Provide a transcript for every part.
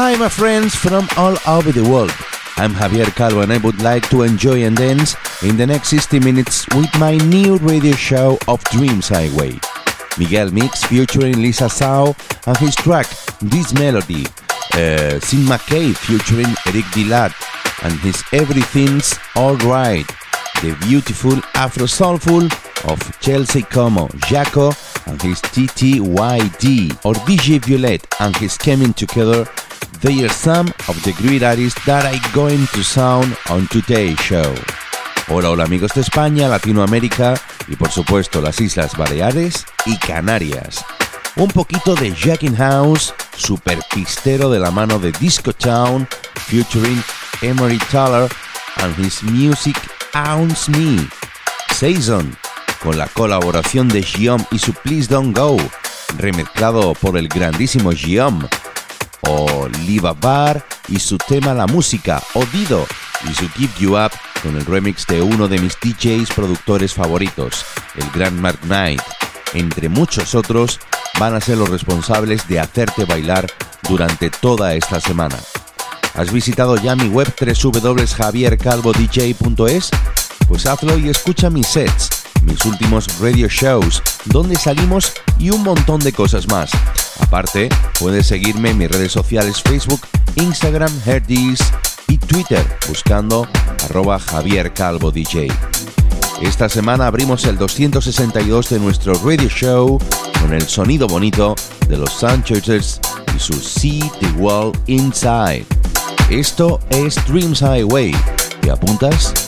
Hi, my friends from all over the world. I'm Javier Calvo and I would like to enjoy and dance in the next 60 minutes with my new radio show of Dreams Highway. Miguel Mix featuring Lisa Sao and his track This Melody. Uh, Sin McKay featuring Eric Dillard and his Everything's Alright. The beautiful Afro Soulful of Chelsea Como, Jaco and his TTYD, or DJ Violet and his Coming Together. They are some of the great artists that are going to sound on today's show. Hola, hola amigos de España, Latinoamérica y por supuesto las Islas Baleares y Canarias. Un poquito de Jackin House, super pistero de la mano de Disco Town, featuring Emery Taylor and his music Owns Me. Saison, con la colaboración de Giom y su Please Don't Go, remezclado por el grandísimo Giom. O Liva Bar y su tema La Música, Odido, y su Give You Up con el remix de uno de mis DJs productores favoritos, el gran Mark Knight. Entre muchos otros, van a ser los responsables de hacerte bailar durante toda esta semana. ¿Has visitado ya mi web www.javiercalvodj.es? Pues hazlo y escucha mis sets, mis últimos radio shows, donde salimos y un montón de cosas más. Aparte, puedes seguirme en mis redes sociales Facebook, Instagram, Herdis y Twitter buscando arroba Javier Calvo DJ. Esta semana abrimos el 262 de nuestro radio show con el sonido bonito de los Sunchurches y su See the World Inside. Esto es Dreams Highway. ¿Te apuntas?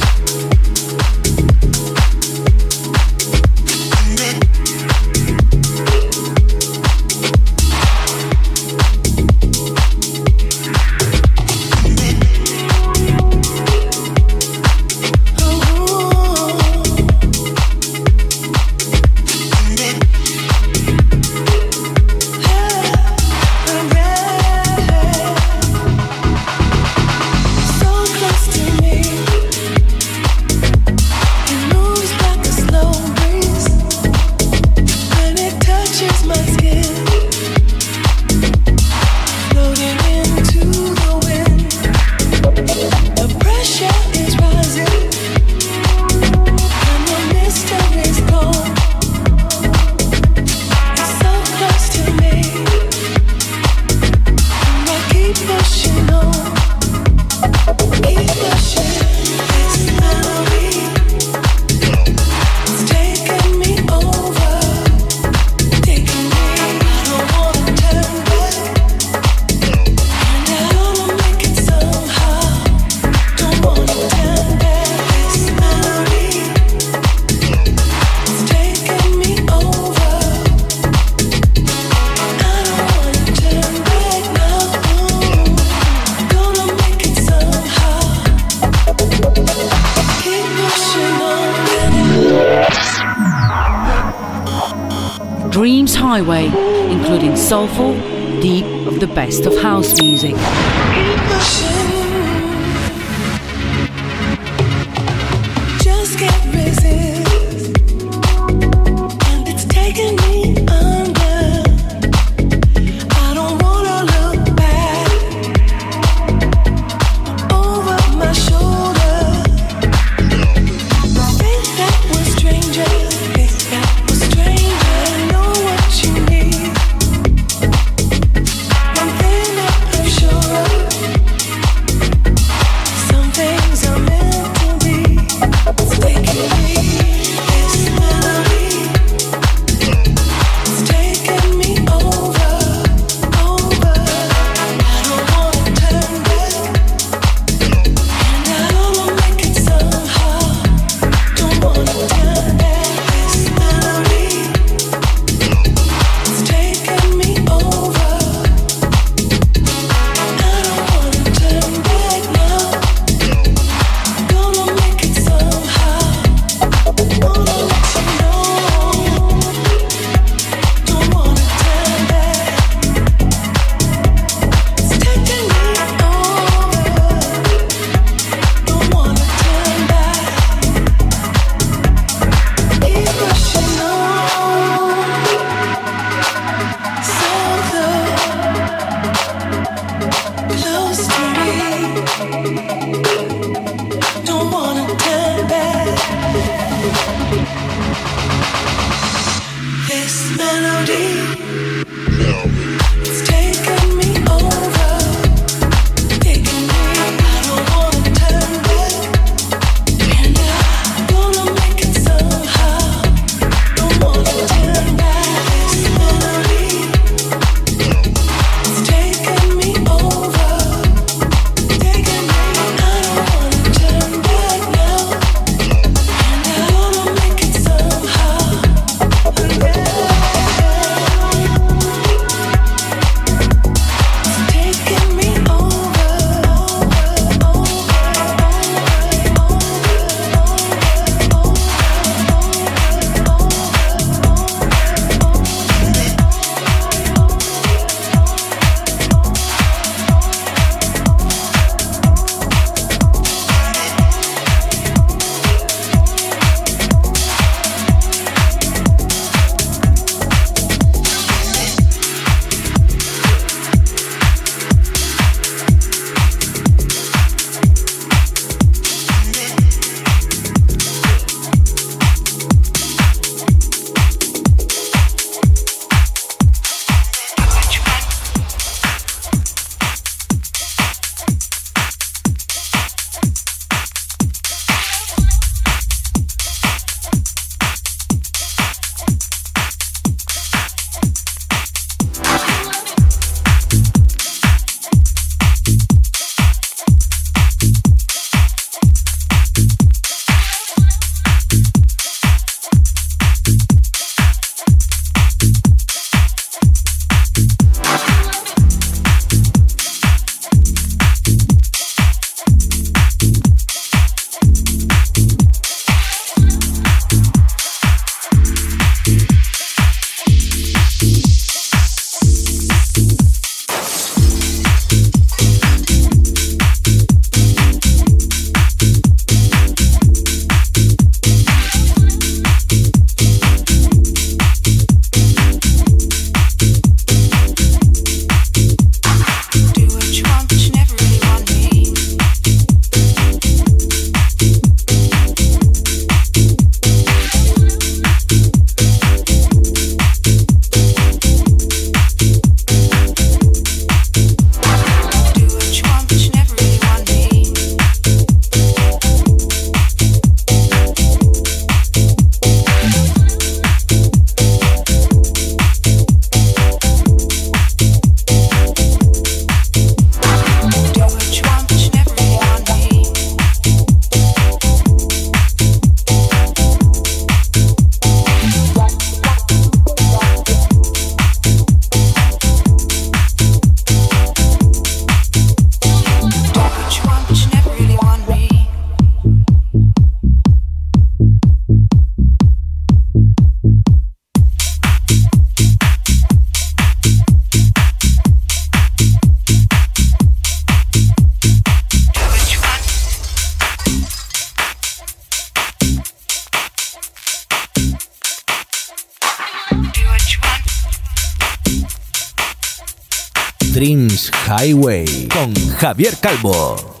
Highway con Javier Calvo.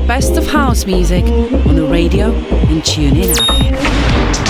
The best of house music on the radio and tune in app.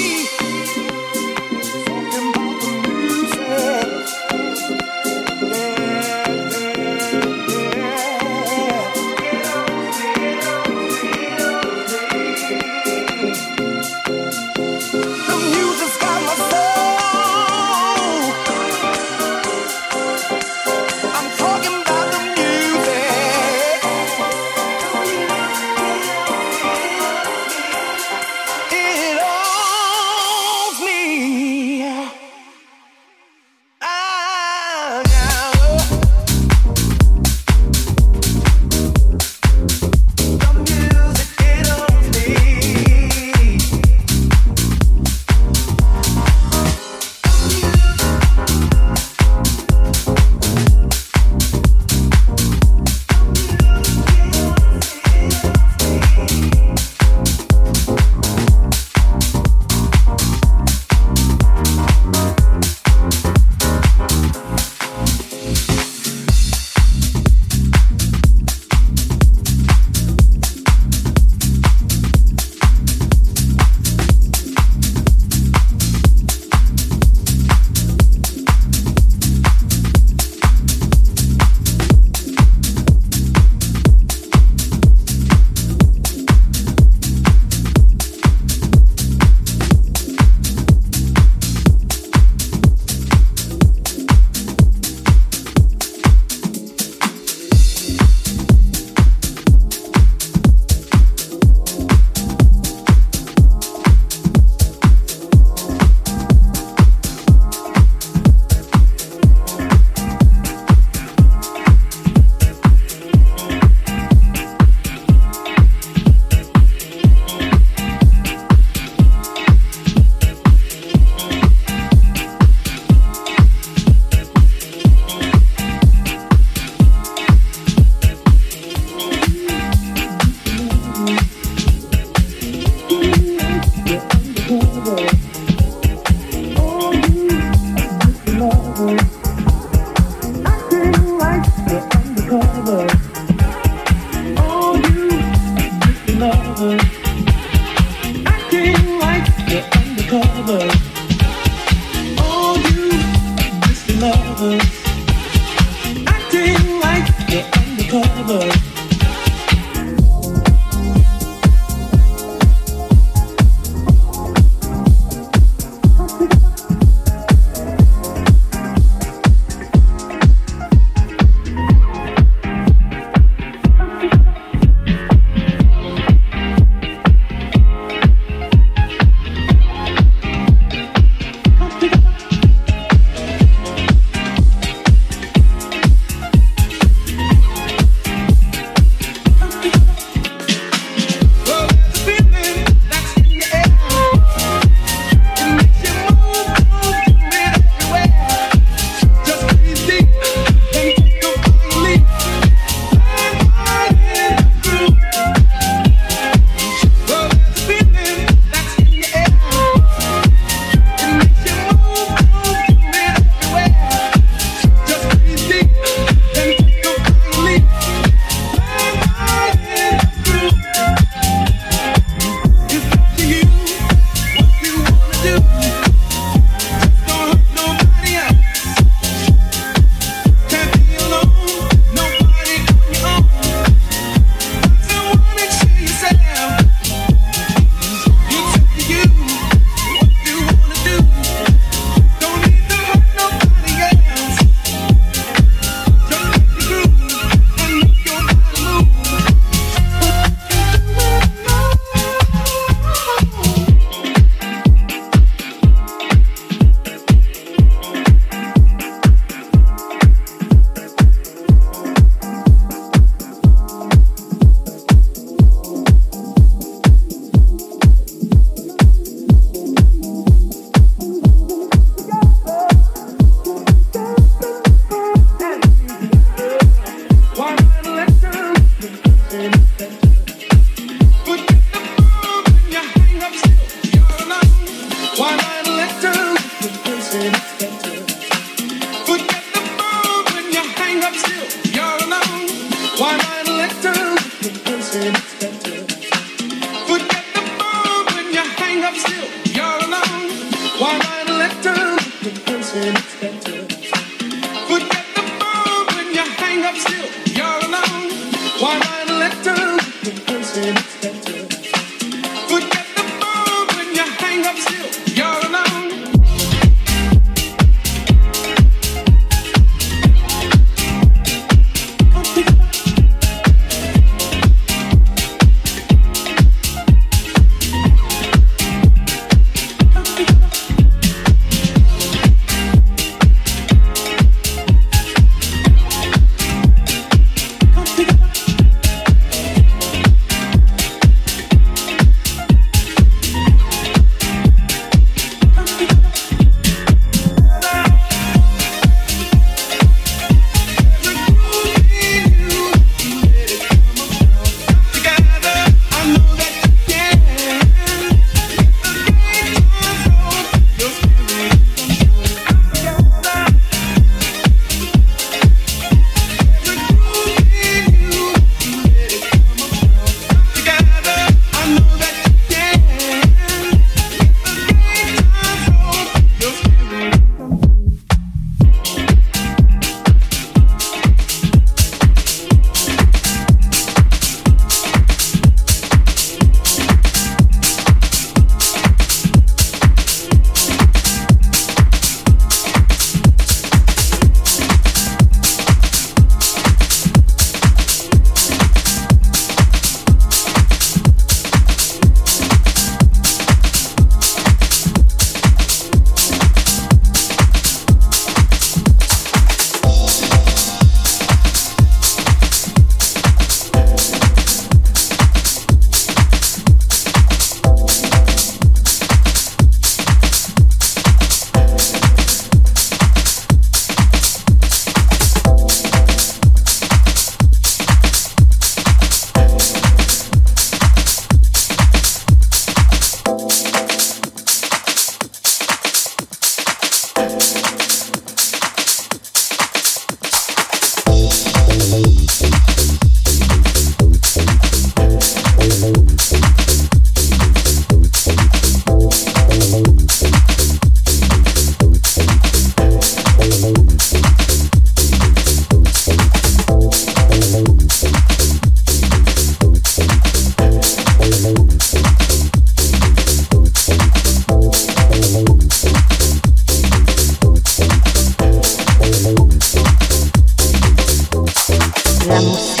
la.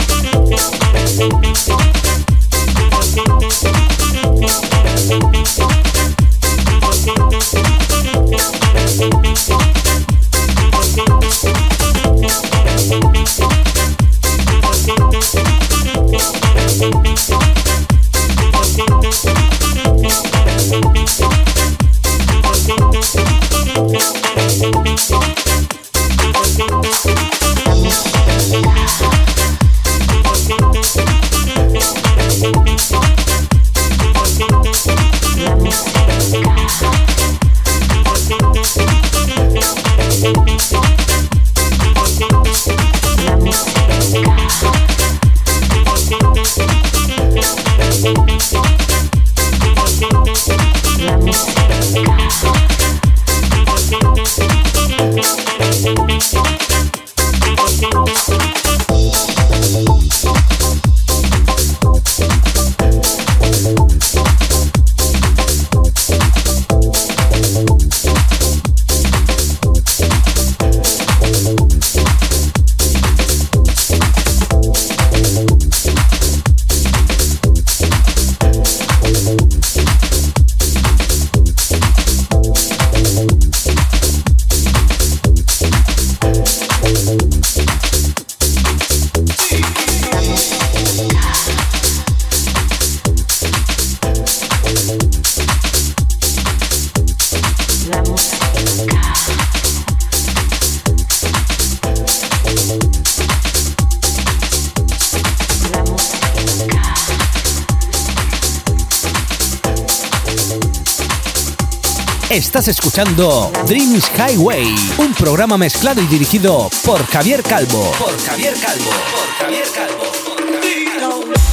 Estás escuchando Dreams Highway, un programa mezclado y dirigido por Javier Calvo. Por Javier Calvo. Por Javier Calvo. That's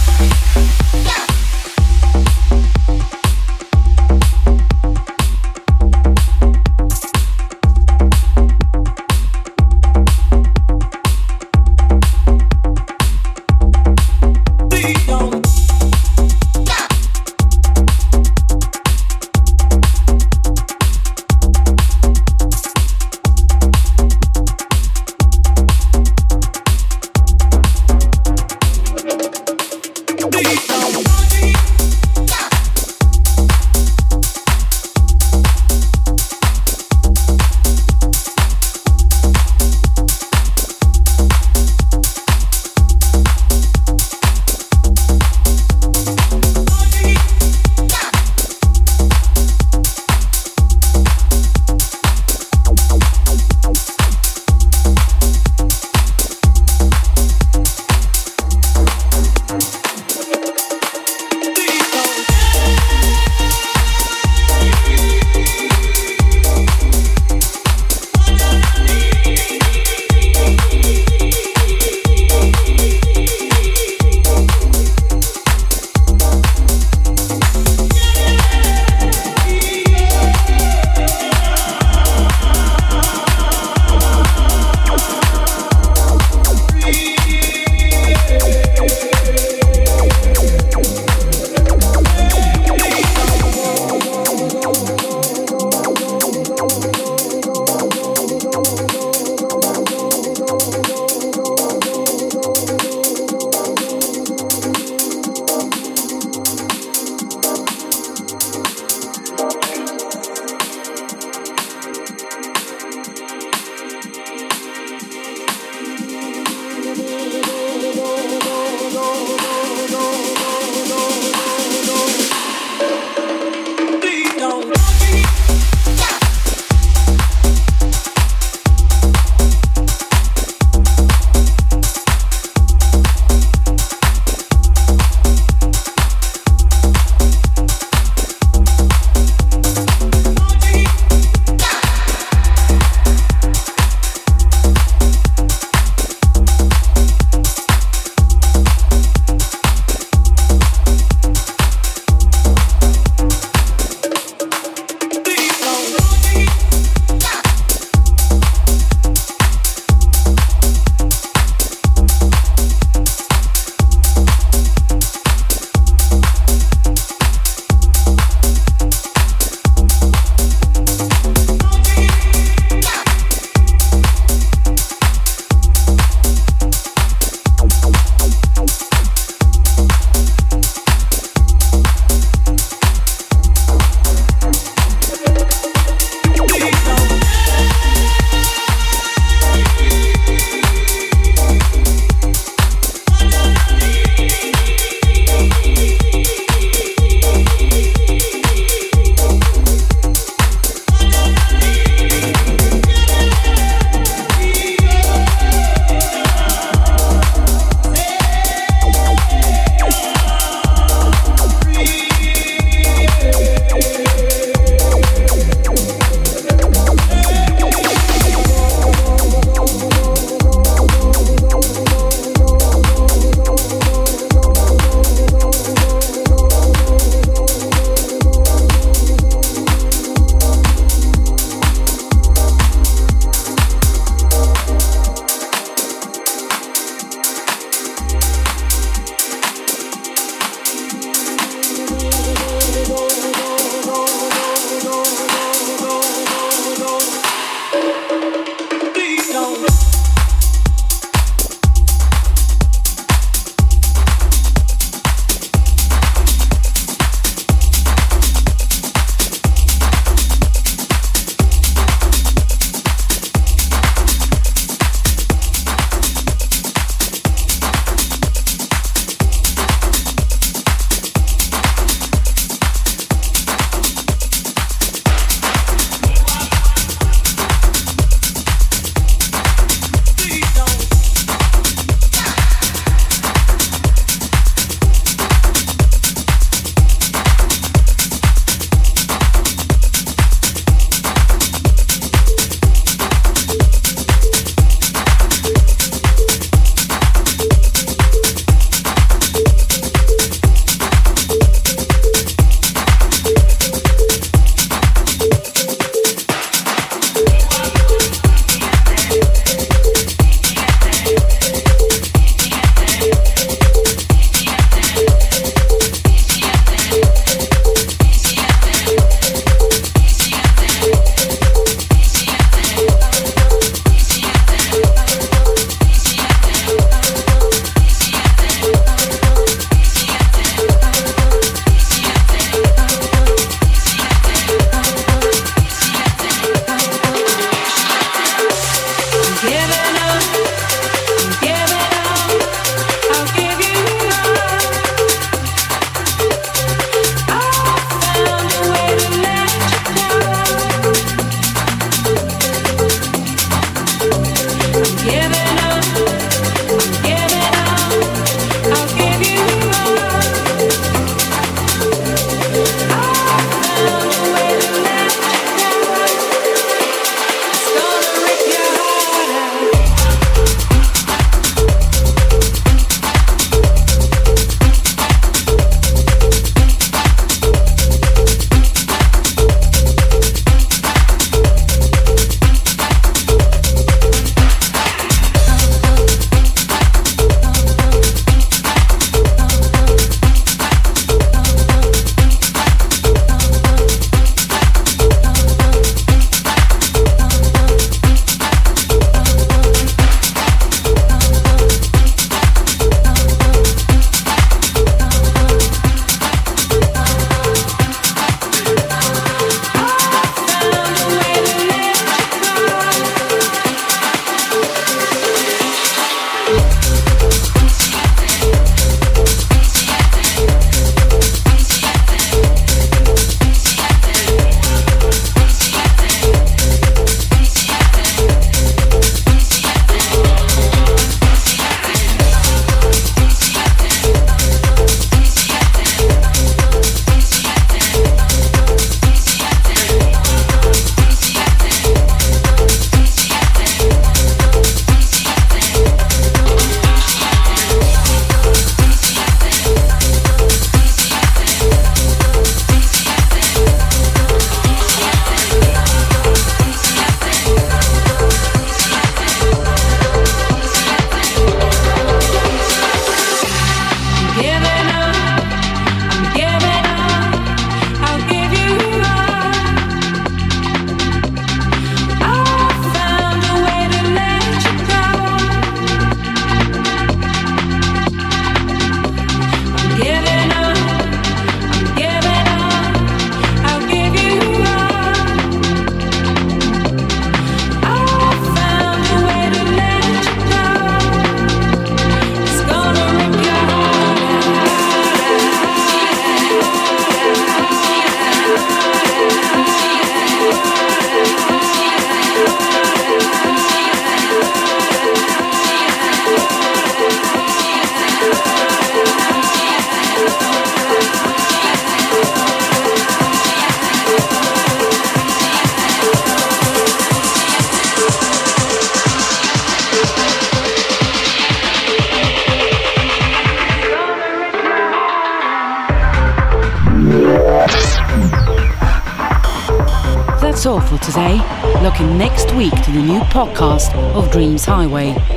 Highway